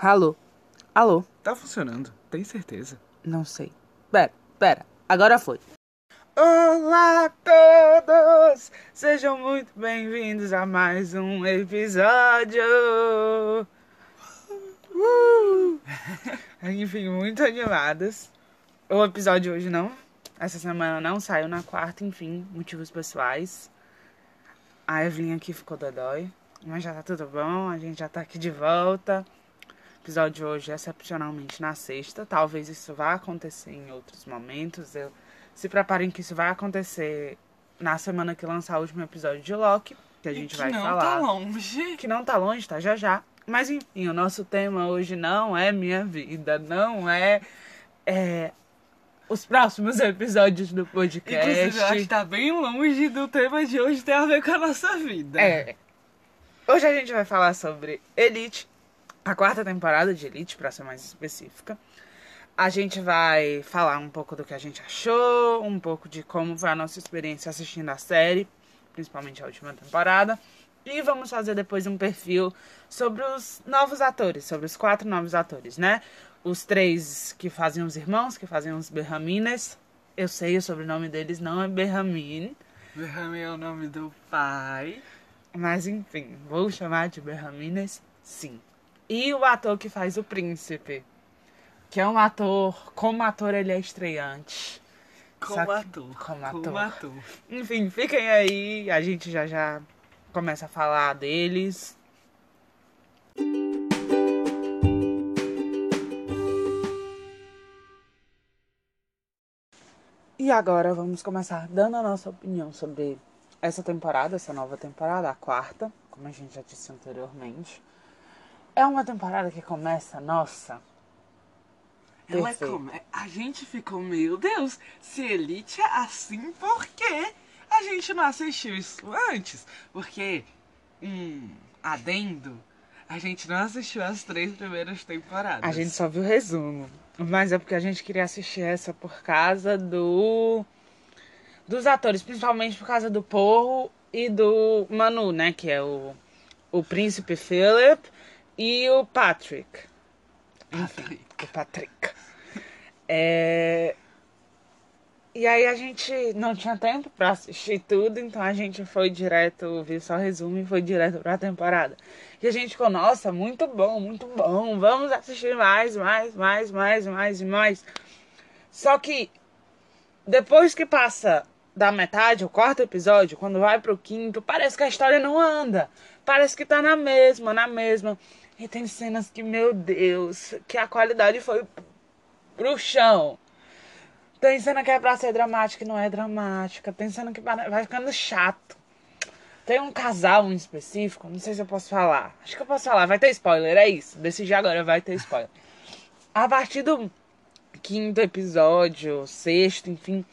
Alô? Alô? Tá funcionando, tem certeza. Não sei. Pera, pera. Agora foi. Olá a todos! Sejam muito bem-vindos a mais um episódio! Uh! Enfim, muito animados. O episódio hoje não. Essa semana não saiu na quarta, enfim, motivos pessoais. A Evelyn aqui ficou dodói. Mas já tá tudo bom, a gente já tá aqui de volta. O episódio de hoje é excepcionalmente na sexta. Talvez isso vá acontecer em outros momentos. Eu se preparem que isso vai acontecer na semana que lançar o último episódio de Loki, que a gente que vai não falar. tá longe. Que não tá longe, tá já já. Mas enfim, o nosso tema hoje não é minha vida, não é, é os próximos episódios do podcast. Inclusive, eu acho que tá bem longe do tema de hoje ter a ver com a nossa vida. É. Hoje a gente vai falar sobre Elite, a quarta temporada de Elite, pra ser mais específica. A gente vai falar um pouco do que a gente achou, um pouco de como foi a nossa experiência assistindo a série, principalmente a última temporada. E vamos fazer depois um perfil sobre os novos atores, sobre os quatro novos atores, né? Os três que fazem os irmãos, que fazem os Berramines. Eu sei, o sobrenome deles não é Berramin. Berrame é o nome do pai. Mas enfim, vou chamar de Berramines, sim. E o ator que faz o príncipe, que é um ator, como ator ele é estreante. Como que- ator. como ator. Como ator. Enfim, fiquem aí, a gente já já começa a falar deles. E agora vamos começar dando a nossa opinião sobre essa temporada, essa nova temporada, a quarta, como a gente já disse anteriormente. É uma temporada que começa, nossa. Ela perfeito. come... A gente ficou, meu Deus, se Elite é assim, por que a gente não assistiu isso antes? Porque, um adendo, a gente não assistiu as três primeiras temporadas. A gente só viu o resumo. Mas é porque a gente queria assistir essa por causa do. dos atores, principalmente por causa do Porro e do Manu, né? Que é o, o príncipe Philip e o Patrick. Patrick. O Patrick. É... E aí a gente não tinha tempo pra assistir tudo, então a gente foi direto, viu só o resumo e foi direto pra temporada. E a gente ficou, nossa, muito bom, muito bom, vamos assistir mais, mais, mais, mais, mais e mais. Só que depois que passa da metade, o quarto episódio, quando vai pro quinto, parece que a história não anda. Parece que tá na mesma, na mesma. E tem cenas que, meu Deus, que a qualidade foi pro chão. Tem cena que é pra ser dramática e não é dramática. Tem cena que vai ficando chato. Tem um casal em específico, não sei se eu posso falar. Acho que eu posso falar, vai ter spoiler, é isso. Decidi agora, vai ter spoiler. A partir do quinto episódio, sexto, enfim.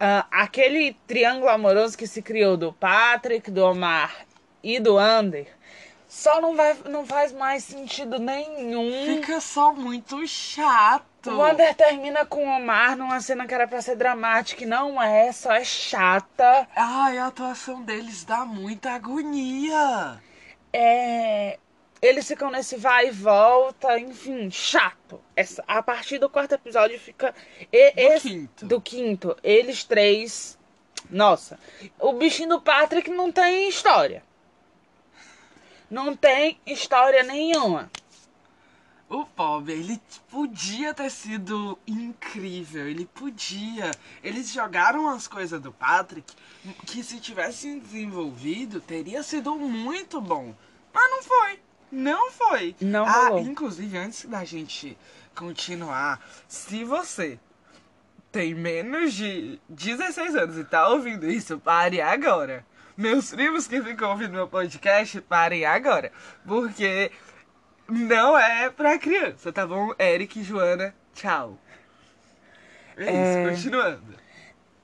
ah, aquele triângulo amoroso que se criou do Patrick, do Omar e do Ander só não, vai, não faz mais sentido nenhum. Fica só muito chato. Wander termina com o Omar numa cena que era pra ser dramática e não é, só é chata. Ai, a atuação deles dá muita agonia. É... Eles ficam nesse vai e volta, enfim, chato. Essa, a partir do quarto episódio fica. e- Do esse- quinto. Do quinto, eles três. Nossa, o bichinho do Patrick não tem história. Não tem história nenhuma. O pobre, ele podia ter sido incrível, ele podia. Eles jogaram as coisas do Patrick que se tivessem desenvolvido teria sido muito bom. Mas não foi. Não foi. Não ah, rolou. inclusive, antes da gente continuar, se você tem menos de 16 anos e tá ouvindo isso, pare agora. Meus primos que ficam ouvindo meu podcast, parem agora. Porque não é pra criança, tá bom? Eric e Joana, tchau. É, É. isso, continuando.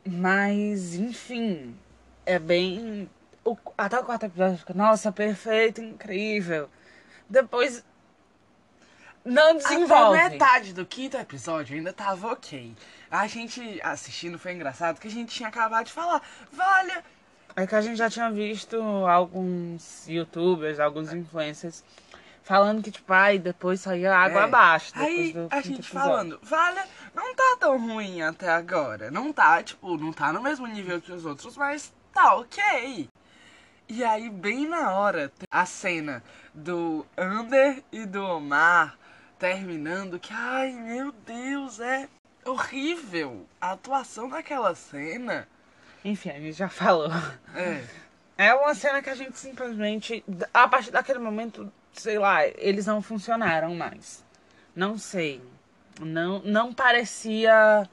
Mas, enfim, é bem. O, até o quarto episódio fica, nossa, perfeito, incrível. Depois. Não desenvolve. Até metade do quinto episódio ainda tava ok. A gente assistindo foi engraçado que a gente tinha acabado de falar. Olha, É que a gente já tinha visto alguns youtubers, alguns influencers falando que, tipo, ai, depois só ia água É. abaixo. Depois Aí do a gente episódio. falando, vale, não tá tão ruim até agora. Não tá, tipo, não tá no mesmo nível que os outros, mas tá ok. E aí, bem na hora, a cena do Ander e do Omar terminando, que, ai meu Deus, é horrível. A atuação daquela cena. Enfim, a gente já falou. É. É uma cena que a gente simplesmente. A partir daquele momento, sei lá, eles não funcionaram mais. Não sei. Não, não parecia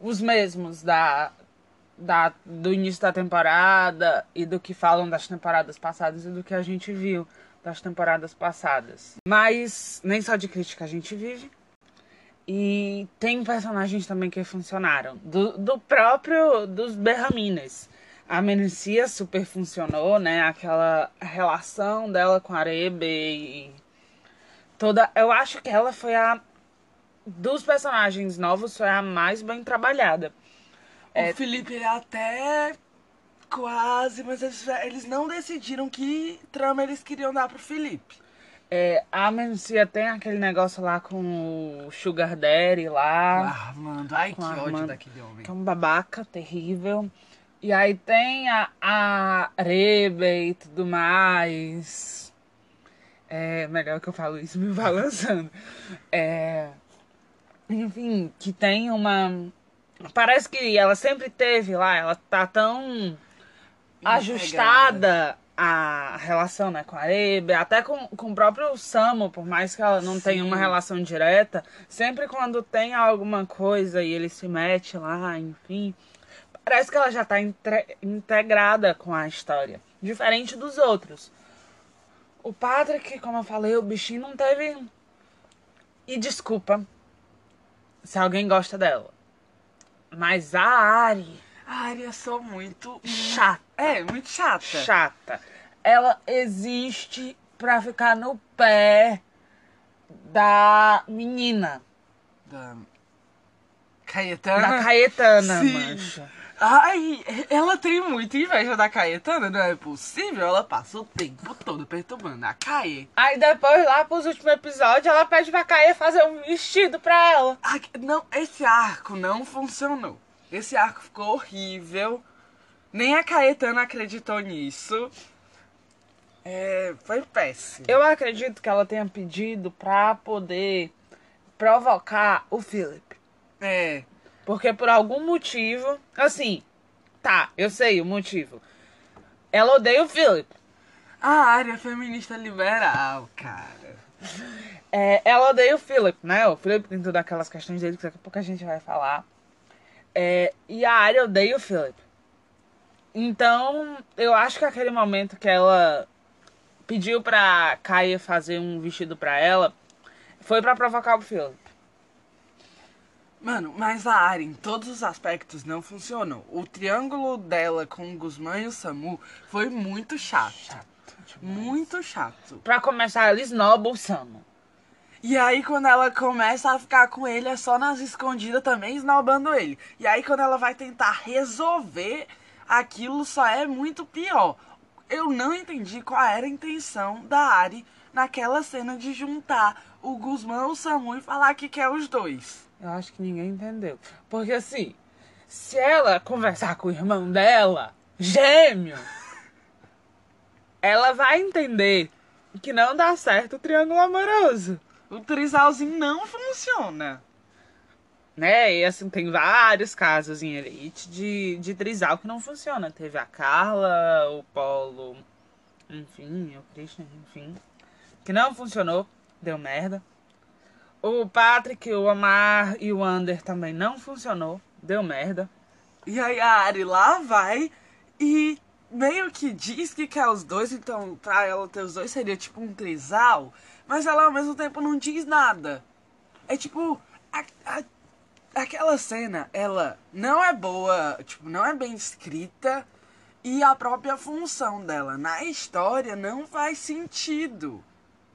os mesmos da, da, do início da temporada e do que falam das temporadas passadas e do que a gente viu das temporadas passadas. Mas nem só de crítica a gente vive. E tem personagens também que funcionaram. Do, do próprio. dos Berramines. A Menecia super funcionou, né? Aquela relação dela com a Arebe e. Toda. Eu acho que ela foi a. Dos personagens novos, foi a mais bem trabalhada. O Felipe ele até quase, mas eles, eles não decidiram que trama eles queriam dar pro Felipe. É, a Menecia tem aquele negócio lá com o Sugar Daddy lá. Armando, ai que ódio Armando. daquele homem. que é um babaca terrível. E aí tem a, a Rebe e tudo mais. É melhor que eu falo isso me balançando. É, enfim, que tem uma. Parece que ela sempre teve lá, ela tá tão ajustada a relação né, com a Rebe, até com, com o próprio Samo, por mais que ela não tenha uma Sim. relação direta, sempre quando tem alguma coisa e ele se mete lá, enfim, parece que ela já tá entre- integrada com a história, diferente dos outros. O Patrick, como eu falei, o bichinho não teve. E desculpa se alguém gosta dela. Mas a Ari, A Arya é só muito. chata. É, muito chata. chata. Ela existe pra ficar no pé da menina, Da. Caetana. da Caetana, Sim. mancha. Ai, ela tem muita inveja da Caetana, não é possível? Ela passa o tempo todo perturbando a Caê. Aí depois, lá pros últimos episódios, ela pede pra Caê fazer um vestido pra ela. Ah, Não, esse arco não funcionou. Esse arco ficou horrível. Nem a Caetana acreditou nisso. É, foi péssimo. Eu acredito que ela tenha pedido pra poder provocar o Philip. É, Porque por algum motivo, assim, tá, eu sei o motivo. Ela odeia o Philip. a área feminista liberal, cara. É, ela odeia o Philip, né? O Philip tem todas aquelas questões dele que daqui a pouco a gente vai falar. É, e a Arya odeia o Philip. Então, eu acho que aquele momento que ela pediu pra Kaia fazer um vestido pra ela foi pra provocar o Philip. Mano, mas a área em todos os aspectos não funcionou. O triângulo dela com o Guzmán e o Samu foi muito chato. Muito chato. Pra começar, ela esnoba o Samo. E aí quando ela começa a ficar com ele, é só nas escondidas também, esnobando ele. E aí quando ela vai tentar resolver, aquilo só é muito pior. Eu não entendi qual era a intenção da Ari naquela cena de juntar o Guzmán, o Samu e falar que quer os dois. Eu acho que ninguém entendeu. Porque assim, se ela conversar com o irmão dela, gêmeo, ela vai entender que não dá certo o triângulo amoroso. O trisalzinho não funciona. Né? E assim, tem vários casos em Elite de, de trisal que não funciona. Teve a Carla, o Polo, enfim, o Christian, enfim. Que não funcionou, deu merda. O Patrick, o Omar e o Ander também não funcionou, deu merda. E aí a Ari lá vai e meio que diz que quer os dois, então pra ela ter os dois seria tipo um trisal, mas ela ao mesmo tempo não diz nada. É tipo, a- a- aquela cena, ela não é boa, tipo, não é bem escrita e a própria função dela na história não faz sentido.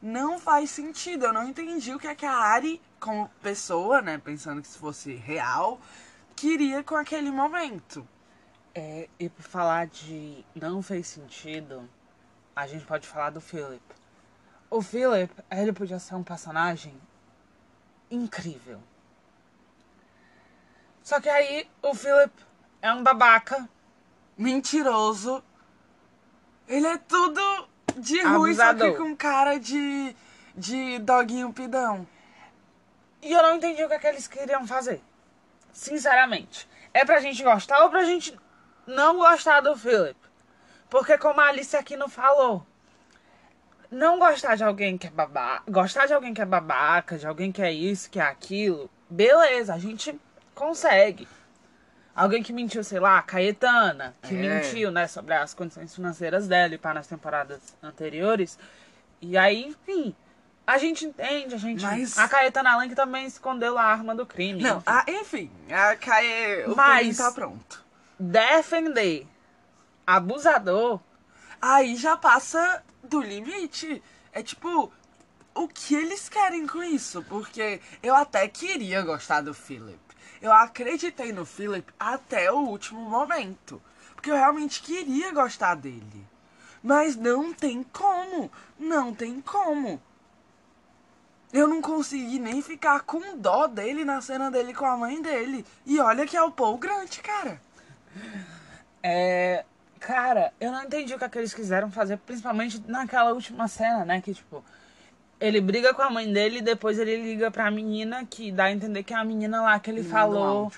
Não faz sentido. Eu não entendi o que é que a Ari, como pessoa, né, pensando que se fosse real, queria com aquele momento. É, e por falar de não fez sentido, a gente pode falar do Philip. o Philip, ele podia ser um personagem incrível. Só que aí o Philip é um babaca. Mentiroso. Ele é tudo de ruim, só que com cara de, de doguinho pidão. E eu não entendi o que, é que eles queriam fazer. Sinceramente. É pra gente gostar ou pra gente não gostar do Philip? Porque como a Alice aqui não falou, não gostar de alguém que é babaca, gostar de alguém que é babaca, de alguém que é isso, que é aquilo, beleza, a gente consegue. Alguém que mentiu, sei lá, a Caetana, que É. mentiu, né, sobre as condições financeiras dela e para nas temporadas anteriores. E aí, enfim, a gente entende, a gente. Mas- A Caetana Lang também escondeu a arma do crime. Não, enfim. ah, enfim, a Caê, o Mas- tá pronto. Defender abusador Aí já passa do limite. É tipo, o que eles querem com isso? Porque eu até queria gostar do Philip. Eu acreditei no Philip até o último momento. Porque eu realmente queria gostar dele. Mas não tem como. Não tem como. Eu não consegui nem ficar com dó dele na cena dele com a mãe dele. E olha que é o Paul Grant, cara. É. Cara, eu não entendi o que, é que eles quiseram fazer, principalmente naquela última cena, né? Que, tipo, ele briga com a mãe dele e depois ele liga pra menina, que dá a entender que é a menina lá que ele um falou.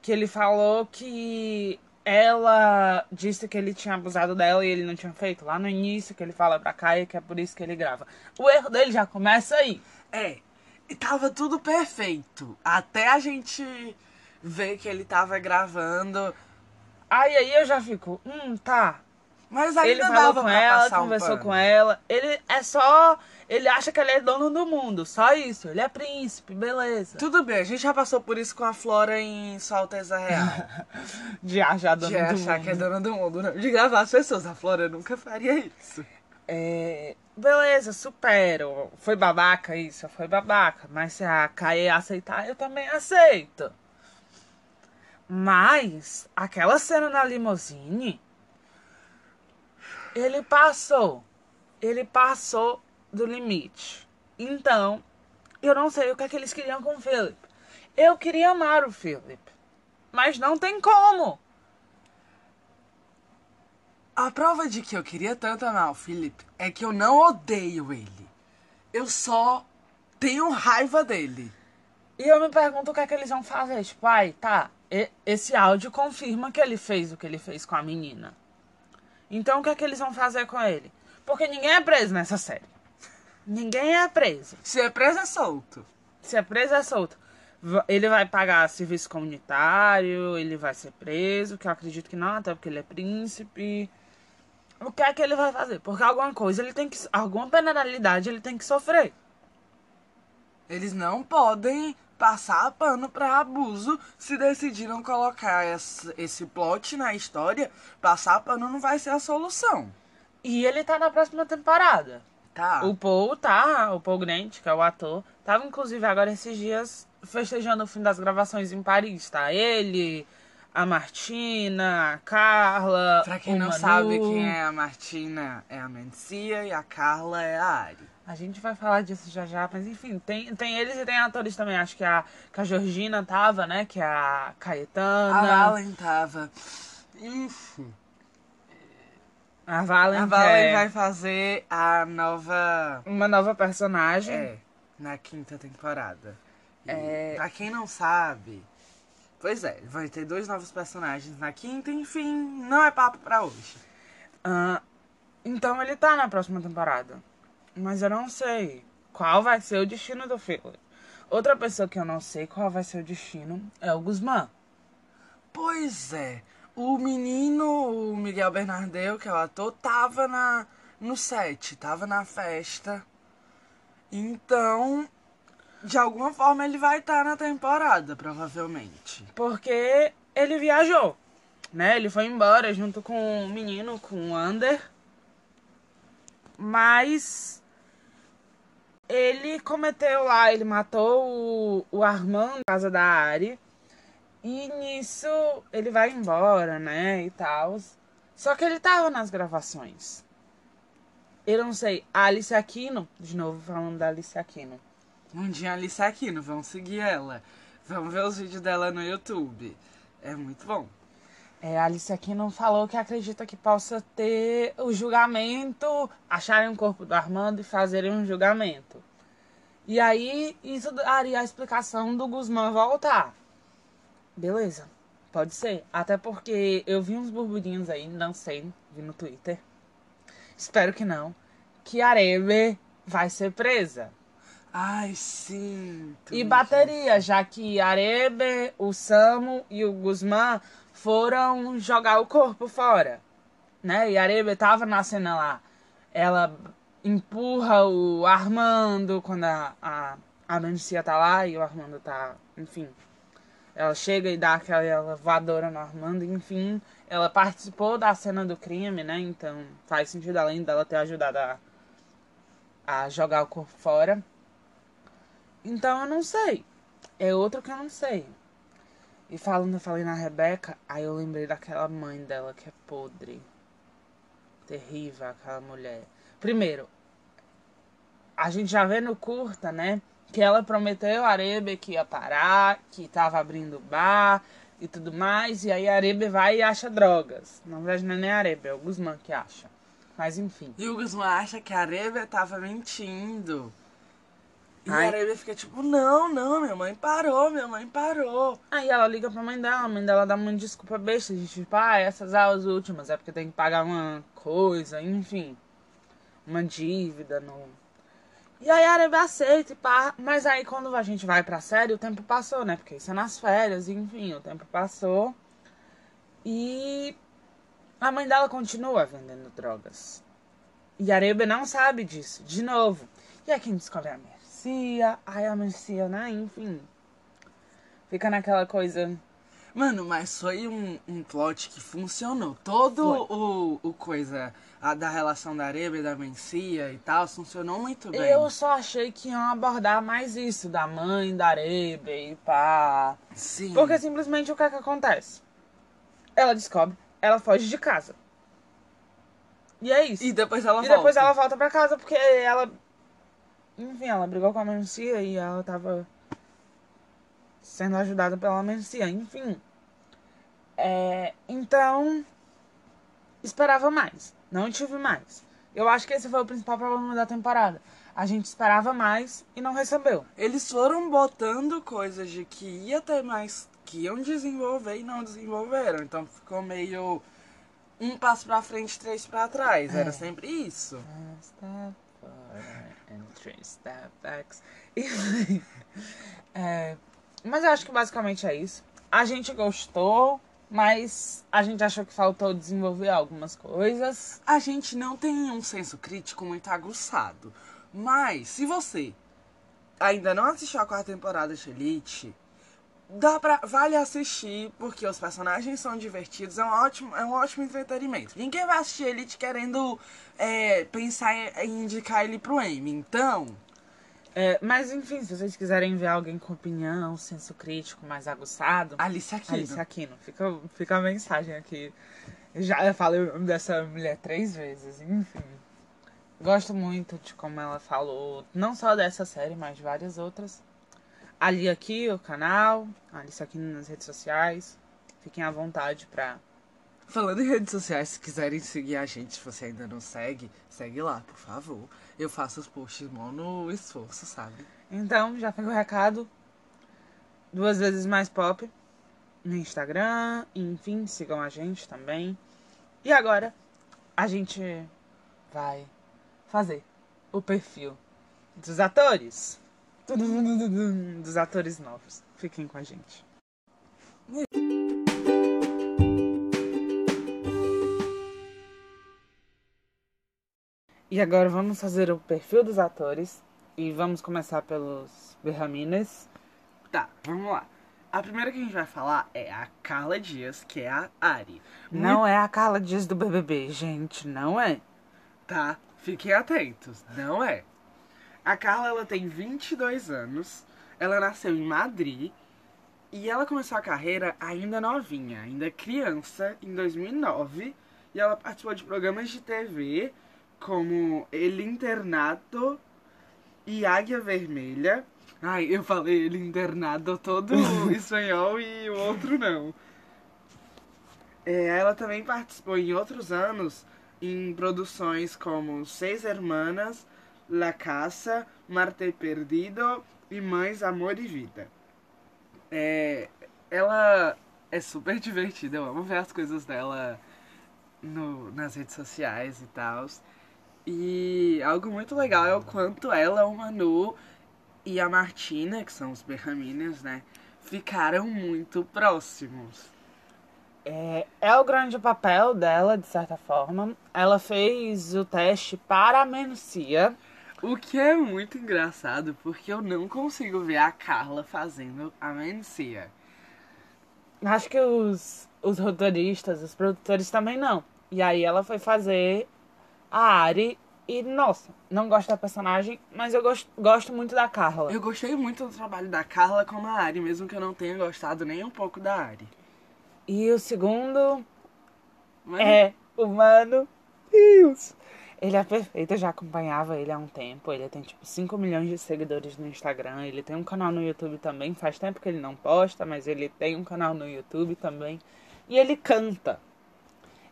Que ele falou que ela disse que ele tinha abusado dela e ele não tinha feito. Lá no início, que ele fala pra Caia que é por isso que ele grava. O erro dele já começa aí. É, e tava tudo perfeito. Até a gente ver que ele tava gravando. Aí aí eu já fico, hum, tá. Mas ainda Ele falou com ela, um conversou pano. com ela. Ele é só. Ele acha que ele é dono do mundo. Só isso. Ele é príncipe, beleza. Tudo bem, a gente já passou por isso com a Flora em Sua Alteza Real. De achar De do achar mundo. que é dona do mundo, não. De gravar as pessoas. A Flora nunca faria isso. É, beleza, supero. Foi babaca isso? Foi babaca. Mas se a Caê aceitar, eu também aceito. Mas, aquela cena na limusine, ele passou. Ele passou do limite. Então, eu não sei o que é que eles queriam com o Philip. Eu queria amar o Philip. Mas não tem como. A prova de que eu queria tanto amar o Philip é que eu não odeio ele. Eu só tenho raiva dele. E eu me pergunto o que é que eles vão fazer. Tipo, ai, tá, esse áudio confirma que ele fez o que ele fez com a menina. Então o que é que eles vão fazer com ele? Porque ninguém é preso nessa série. Ninguém é preso. Se é preso, é solto. Se é preso, é solto. Ele vai pagar serviço comunitário, ele vai ser preso, que eu acredito que não, até porque ele é príncipe. O que é que ele vai fazer? Porque alguma coisa ele tem que. Alguma penalidade ele tem que sofrer. Eles não podem passar pano pra abuso se decidiram colocar esse, plot na história. Passar pano não vai ser a solução. E ele tá na próxima temporada. Tá? O Paul tá, o Paul Grant, que é o ator, tava inclusive agora esses dias festejando o fim das gravações em Paris, tá? Ele, a Martina, a Carla. Pra quem não Manu. sabe quem é a Martina, é a Mencia e a Carla é a Ari. A gente vai falar disso já já, mas enfim, tem, tem eles e tem atores também. Acho que a, que a Georgina tava, né? Que é a Caetana. A Valen tava. Enfim. A Valen, A Valen é vai fazer a nova. uma nova personagem. É, na quinta temporada. E É. Pra quem não sabe. Pois é, vai ter dois novos personagens na quinta, enfim, não é papo pra hoje. Ah, então ele tá na próxima temporada. Mas eu não sei qual vai ser o destino do Philip. Outra pessoa que eu não sei qual vai ser o destino é o Guzmán. Pois é, o menino, o Miguel Bernardeu, que é o ator, tava na, no set, tava na festa. Então, de alguma forma ele vai estar na temporada, provavelmente. Porque ele viajou. Né? Ele foi embora junto com o menino, com o Ander. Mas ele cometeu lá, ele matou o, o Armand na casa da Ari. E nisso ele vai embora, né? E tal. Só que ele tava nas gravações. Eu não sei. A Alice Aquino, de novo falando da Alice Aquino. Um dia a Alice Aquino, vamos seguir ela. Vamos ver os vídeos dela no YouTube. É muito bom. É, Alice Aquino falou que acredita que possa ter o julgamento, acharem o corpo do Armando e fazerem um julgamento. E aí, isso daria a explicação do Guzmán voltar. Beleza, pode ser. Até porque eu vi uns burburinhos aí, não sei, vi no Twitter. Espero que não. Que Arebe vai ser presa. Ai, sim. E bateria, já que Arebe, o Samu e o Guzmán foram jogar o corpo fora. Né? E Arebe tava na cena lá. Ela empurra o Armando quando a, a, a tá lá e o Armando tá. Enfim. Ela chega e dá aquela voadora no Armando, enfim. Ela participou da cena do crime, né? Então faz sentido além dela ter ajudado a, a jogar o corpo fora. Então eu não sei. É outro que eu não sei. E falando, eu falei na Rebeca, aí eu lembrei daquela mãe dela que é podre. Terrível aquela mulher. Primeiro, a gente já vê no curta, né? Que ela prometeu a Arebe que ia parar, que tava abrindo bar e tudo mais. E aí a Arebe vai e acha drogas. Na verdade não é nem a Arebe, é o Guzmán que acha. Mas enfim. E o Guzmán acha que a Arebe tava mentindo. E Ai. a Arebe fica tipo, não, não, minha mãe parou, minha mãe parou. Aí ela liga pra mãe dela, a mãe dela dá uma desculpa besta, de tipo, ah, essas aulas últimas é porque tem que pagar uma coisa, enfim. Uma dívida no. E aí a Arebe aceita e pá. Mas aí quando a gente vai pra série, o tempo passou, né? Porque isso é nas férias, enfim, o tempo passou. E a mãe dela continua vendendo drogas. E a Arebe não sabe disso, de novo. E aí quem descobre é a Mercia, aí a Mercia, né? Enfim. Fica naquela coisa. Mano, mas foi um, um plot que funcionou. Todo o, o coisa a, da relação da Arebe e da Mencia e tal, funcionou muito bem. Eu só achei que iam abordar mais isso, da mãe da Arebe e pá. Sim. Porque simplesmente o que é que acontece? Ela descobre, ela foge de casa. E é isso. E depois ela E volta. depois ela volta pra casa porque ela. Enfim, ela brigou com a Mencia e ela tava sendo ajudada pela Mencia, enfim. É, então, esperava mais. Não tive mais. Eu acho que esse foi o principal problema da temporada. A gente esperava mais e não recebeu. Eles foram botando coisas de que ia ter mais, que iam desenvolver e não desenvolveram. Então ficou meio um passo pra frente, três pra trás. Era É. sempre isso. Three step backs. É, mas eu acho que basicamente é isso. A gente gostou, mas a gente achou que faltou desenvolver algumas coisas. A gente não tem um senso crítico muito aguçado. Mas, se você ainda não assistiu a quarta temporada de Elite, dá pra, vale assistir, porque os personagens são divertidos, é um ótimo, é um ótimo entretenimento. Ninguém vai assistir Elite querendo é, pensar em, indicar ele pro Emmy. Então, É, mas enfim, se vocês quiserem ver alguém com opinião, senso crítico mais aguçado, Alice Aquino. Alice Aquino. Fica, fica a mensagem aqui. Eu já falei dessa mulher três vezes, enfim. Gosto muito de como ela falou, não só dessa série, mas de várias outras. Ali aqui, o canal, Alice Aquino nas redes sociais. Fiquem à vontade pra. Falando em redes sociais, se quiserem seguir a gente, se você ainda não segue, segue lá, por favor. Eu faço os posts mó no esforço, sabe? Então, já fica o recado. Duas vezes mais pop no Instagram. Enfim, sigam a gente também. E agora, a gente vai fazer o perfil dos atores. Dos atores novos. Fiquem com a gente. E agora vamos fazer o perfil dos atores. E vamos começar pelos Berramines. Tá, vamos lá. A primeira que a gente vai falar é a Carla Dias, que é a Ari. Não é a Carla Dias do BBB, gente, não é. Tá, fiquem atentos, não é. A Carla, ela tem 22 anos, ela nasceu em Madrid e ela começou a carreira ainda novinha, ainda criança, em 2009. E ela participou de programas de TV como El Internato e Águia Vermelha. Ai, eu falei El Internado todo espanhol e o outro não. É, ela também participou em outros anos em produções como Seis Hermanas, La Caça, Marte Perdido e Mães, Amor e Vida. É, ela é super divertida, eu amo ver as coisas dela no, nas redes sociais e tal. E algo muito legal é o quanto ela, o Manu e a Martina, que são os Berramines, né, ficaram muito próximos. É, é o grande papel dela, de certa forma. Ela fez o teste para a Menucia. O que é muito engraçado, porque eu não consigo ver a Carla fazendo a Menucia. Acho que os, os roteiristas, os produtores também não. E aí ela foi fazer a Ari e, nossa, não gosto da personagem, mas eu gosto, gosto muito da Carla. Eu gostei muito do trabalho da Carla como a Ari, mesmo que eu não tenha gostado nem um pouco da Ari. E o segundo é o Mano Rios. Ele é perfeito, eu já acompanhava ele há um tempo. Ele tem tipo 5 milhões de seguidores no Instagram. Ele tem um canal no YouTube também. Faz tempo que ele não posta, mas ele tem um canal no YouTube também. E ele canta.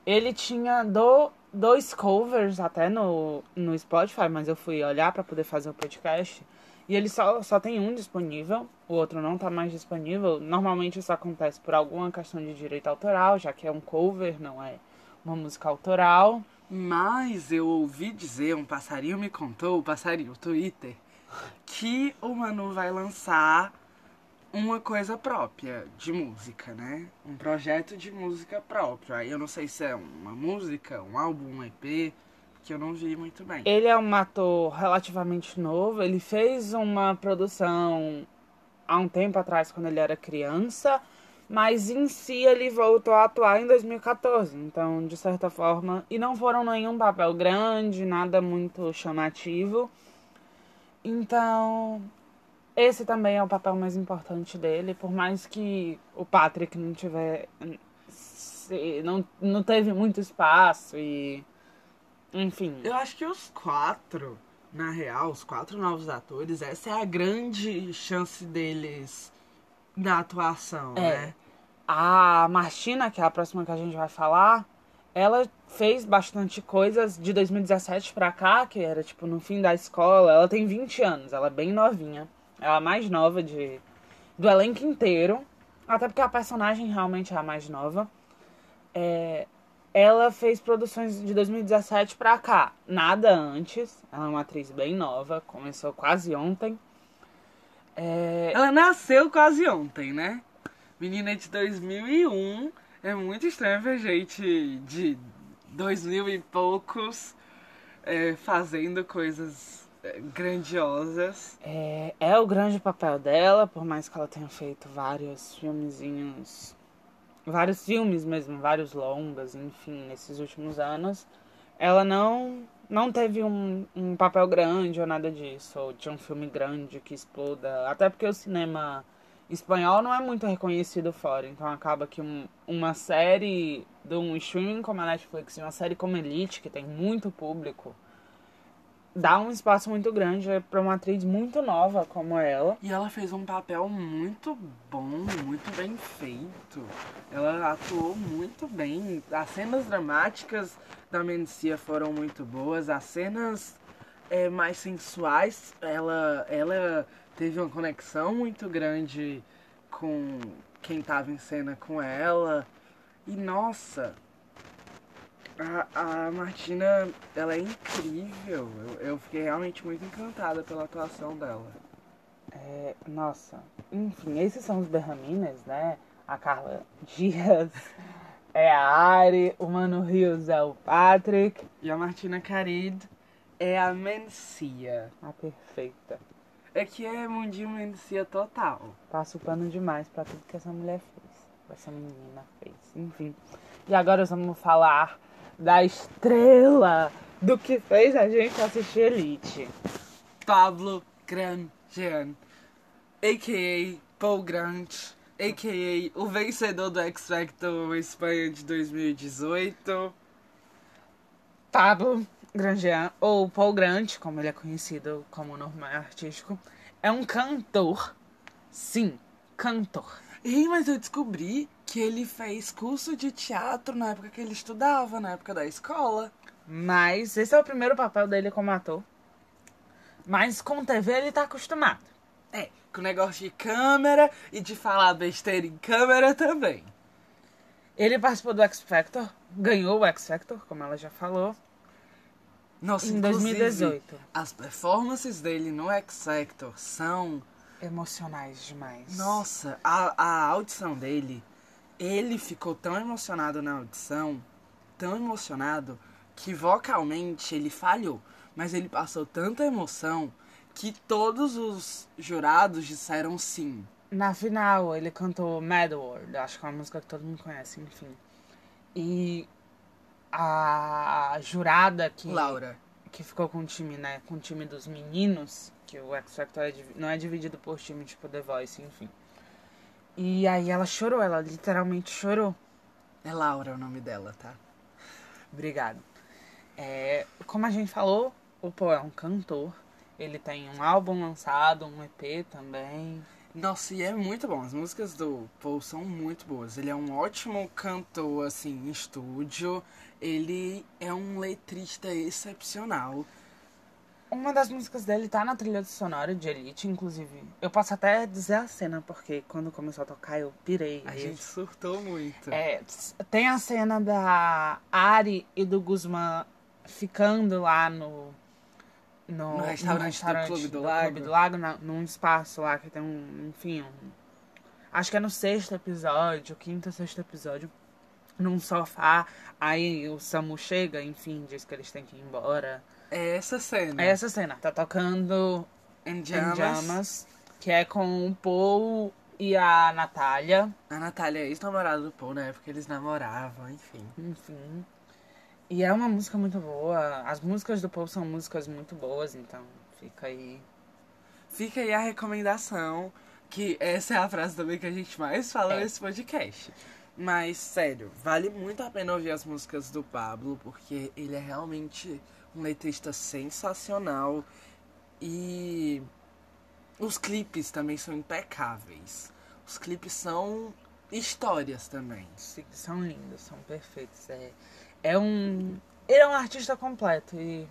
Ele tinha do, dois covers até no, no Spotify, mas eu fui olhar pra poder fazer o podcast. E ele só, só tem um disponível, o outro não tá mais disponível. Normalmente isso acontece por alguma questão de direito autoral, já que é um cover, não é uma música autoral. Mas eu ouvi dizer, um passarinho me contou, o passarinho, o Twitter, que o Manu vai lançar uma coisa própria de música, né? Um projeto de música próprio. Aí eu não sei se é uma música, um álbum, um EP, que eu não vi muito bem. Ele é um ator relativamente novo. Ele fez uma produção há um tempo atrás, quando ele era criança. Mas em si ele voltou a atuar em 2014. Então, de certa forma. E não foram nenhum papel grande, nada muito chamativo. Então. Esse também é o papel mais importante dele. Por mais que o Patrick não tiver. Não, não teve muito espaço e. Enfim. Eu acho que os quatro, na real, os quatro novos atores, essa é a grande chance deles na atuação, É. né? A Martina, que é a próxima que a gente vai falar, ela fez bastante coisas de 2017 pra cá, que era tipo no fim da escola. Ela tem 20 anos, ela é bem novinha. Ela é a mais nova de, do elenco inteiro. Até porque a personagem realmente é a mais nova. É, ela fez produções de 2017 pra cá, nada antes. Ela é uma atriz bem nova, começou quase ontem. É, Ela nasceu quase ontem, né? Menina de 2001. É muito estranho ver gente de 2000 e poucos é, fazendo coisas é, grandiosas. É, é o grande papel dela, por mais que ela tenha feito vários filmezinhos, vários filmes mesmo, vários longas, enfim, nesses últimos anos. Ela não não teve um, um papel grande ou nada disso, ou de um filme grande que exploda. Até porque o cinema espanhol não é muito reconhecido fora, então acaba que um- uma série de um streaming como a Netflix e uma série como Elite, que tem muito público, dá um espaço muito grande para uma atriz muito nova como ela. E ela fez um papel muito bom, muito bem feito. Ela atuou muito bem. As cenas dramáticas da Mencia foram muito boas. As cenas é, mais sensuais, ela, ela teve uma conexão muito grande com quem tava em cena com ela. E nossa, a, a Martina, ela é incrível. Eu, eu fiquei realmente muito encantada pela atuação dela. É, nossa, enfim, esses são os Berramines, né? A Carla Dias é a Ari, o Mano Rios é o Patrick, E a Martina Carid é a Mencia. a perfeita. É que é mundinho Mencia total. Passo pano demais pra tudo que essa mulher fez. Essa menina fez. Enfim. E agora vamos falar da estrela do que fez a gente assistir Elite. Pablo Grandjean, a.k.a. Paul Grant, a.k.a. o vencedor do X Factor Espanha de 2018. Pablo Grangean, ou Paul Grant, como ele é conhecido como nome artístico, é um cantor. Sim, cantor. Ei, mas eu descobri que ele fez curso de teatro na época que ele estudava, na época da escola. Mas esse é o primeiro papel dele como ator. Mas com TV ele tá acostumado. É, com negócio de câmera e de falar besteira em câmera também. Ele participou do X Factor, ganhou o X Factor, como ela já falou. Nossa, Em inclusive, 2018. as performances dele no X Factor são. Emocionais demais. Nossa, a, a audição dele, ele ficou tão emocionado na audição, tão emocionado, que vocalmente ele falhou. Mas ele passou tanta emoção que todos os jurados disseram sim. Na final, ele cantou Mad World, acho que é uma música que todo mundo conhece, enfim. E a jurada que, Laura. que ficou com o time, né? Com o time dos meninos, que o X Factor é não é dividido por time, tipo The Voice, enfim. E aí ela chorou, ela literalmente chorou. É Laura o nome dela, tá? Obrigado. É, como a gente falou, o Paul é um cantor. Ele tem um álbum lançado, um EP também. Nossa, e é muito bom. As músicas do Paul são muito boas. Ele é um ótimo cantor, assim, em estúdio. Ele é um letrista excepcional. Uma das músicas dele tá na trilha sonora de Elite, inclusive. Eu posso até dizer a cena, porque quando começou a tocar eu pirei. A gente surtou muito. É, tem a cena da Ari e do Guzmán ficando lá no. No, No restaurante do Clube do Lago. Clube do Lago, na- num espaço lá que tem um. Enfim, um, acho que é no sexto episódio, quinto ou sexto episódio, num sofá. Aí o Samu chega, enfim, diz que eles têm que ir embora. É essa cena. É essa cena, tá tocando Em Jamas. Jamas, que é com o Paul e a Natália. A Natália é ex-namorada do Paul, na época eles namoravam, enfim. Enfim. E é uma música muito boa. As músicas do Paul são músicas muito boas, então fica aí. Fica aí a recomendação, que essa é a frase também que a gente mais fala É. nesse podcast. Mas, sério, vale muito a pena ouvir as músicas do Pablo, porque ele é realmente um letrista sensacional. E os clipes também são impecáveis. Os clipes são histórias também. Sim, São lindos, são perfeitos. É, é um. Ele é um artista completo e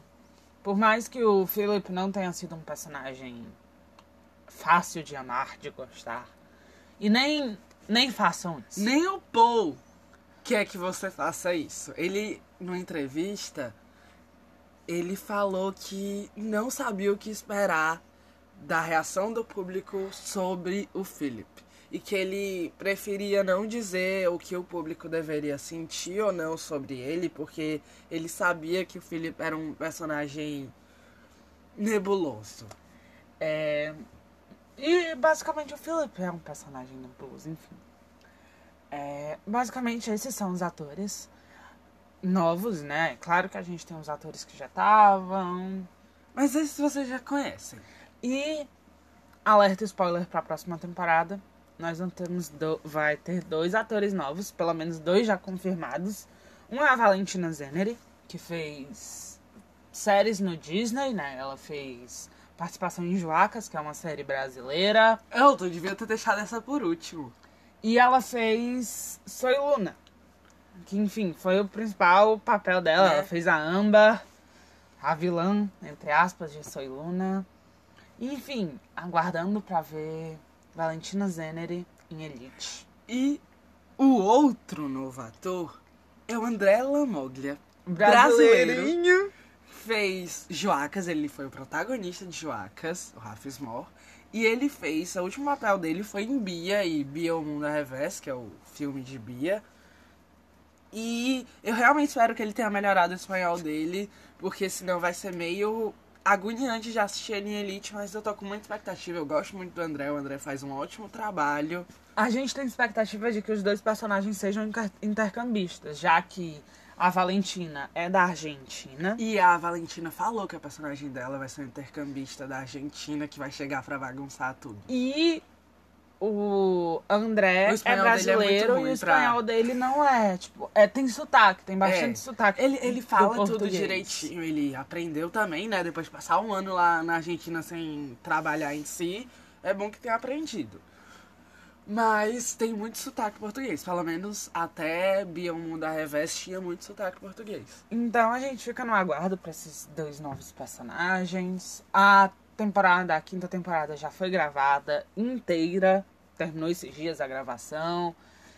por mais que o Philip não tenha sido um personagem fácil de amar, de gostar, e nem, nem façam isso. Nem o Paul quer que você faça isso. Ele, numa entrevista, ele falou que não sabia o que esperar da reação do público sobre o Philip. E que ele preferia não dizer o que o público deveria sentir ou não sobre ele, porque ele sabia que o Philip era um personagem nebuloso. É, E basicamente o Philip é um personagem blues, enfim. É, basicamente esses são os atores novos, né? Claro que a gente tem os atores que já estavam. Mas esses vocês já conhecem. E alerta spoiler para a próxima temporada. Nós não temos do... vai ter dois atores novos, pelo menos dois já confirmados. Um é a Valentina Zeneri, que fez séries no Disney, né? Ela fez participação em Joacas, que é uma série brasileira. Eu, tu devia ter deixado essa por último. E ela fez Soy Luna. Que, enfim, foi o principal papel dela. É. Ela fez a Amba, a vilã, entre aspas, de Soy Luna. Enfim, aguardando pra ver Valentina Zeneri em Elite. E o outro novo ator é o André Lamoglia. Brasileirinho. Fez Joacas, ele foi o protagonista de Joacas, o Rafa Small. E ele fez, o último papel dele foi em Bia e Bia o Mundo ao Revés, que é o filme de Bia. E eu realmente espero que ele tenha melhorado o espanhol dele, porque senão vai ser meio agoniante de assistir ele em Elite, mas eu tô com muita expectativa. Eu gosto muito do André, o André faz um ótimo trabalho. A gente tem expectativa de que os dois personagens sejam inter- intercambistas, já que a Valentina é da Argentina. E a Valentina falou que a personagem dela vai ser um intercambista da Argentina que vai chegar pra bagunçar tudo. E o André O é é brasileiro e ruim o espanhol pra- dele não é. Tipo, é, tem sotaque, tem bastante É. sotaque. Ele, ele fala tudo direitinho, ele aprendeu também, né? Depois de passar um ano lá na Argentina sem trabalhar em si, é bom que tenha aprendido. Mas tem muito sotaque português, pelo menos até Bion da Revés tinha muito sotaque português. Então a gente fica no aguardo pra esses dois novos personagens. A temporada, a quinta temporada já foi gravada inteira. Terminou esses dias a gravação.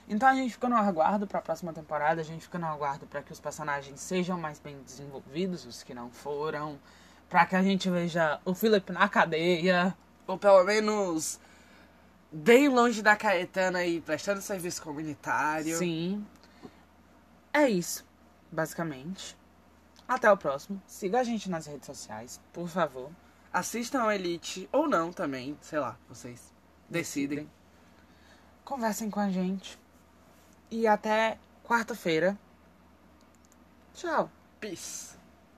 Então a gente fica no aguardo pra próxima temporada. A gente fica no aguardo pra que os personagens sejam mais bem desenvolvidos, os que não foram. Pra que a gente veja o Philip na cadeia. Ou pelo menos bem longe da Caetana e prestando serviço comunitário. Sim. É isso, basicamente. Até o próximo. Siga a gente nas redes sociais, por favor. Assistam a Elite, ou não também, sei lá, vocês decidem. Conversem com a gente. E até quarta-feira. Tchau. Peace.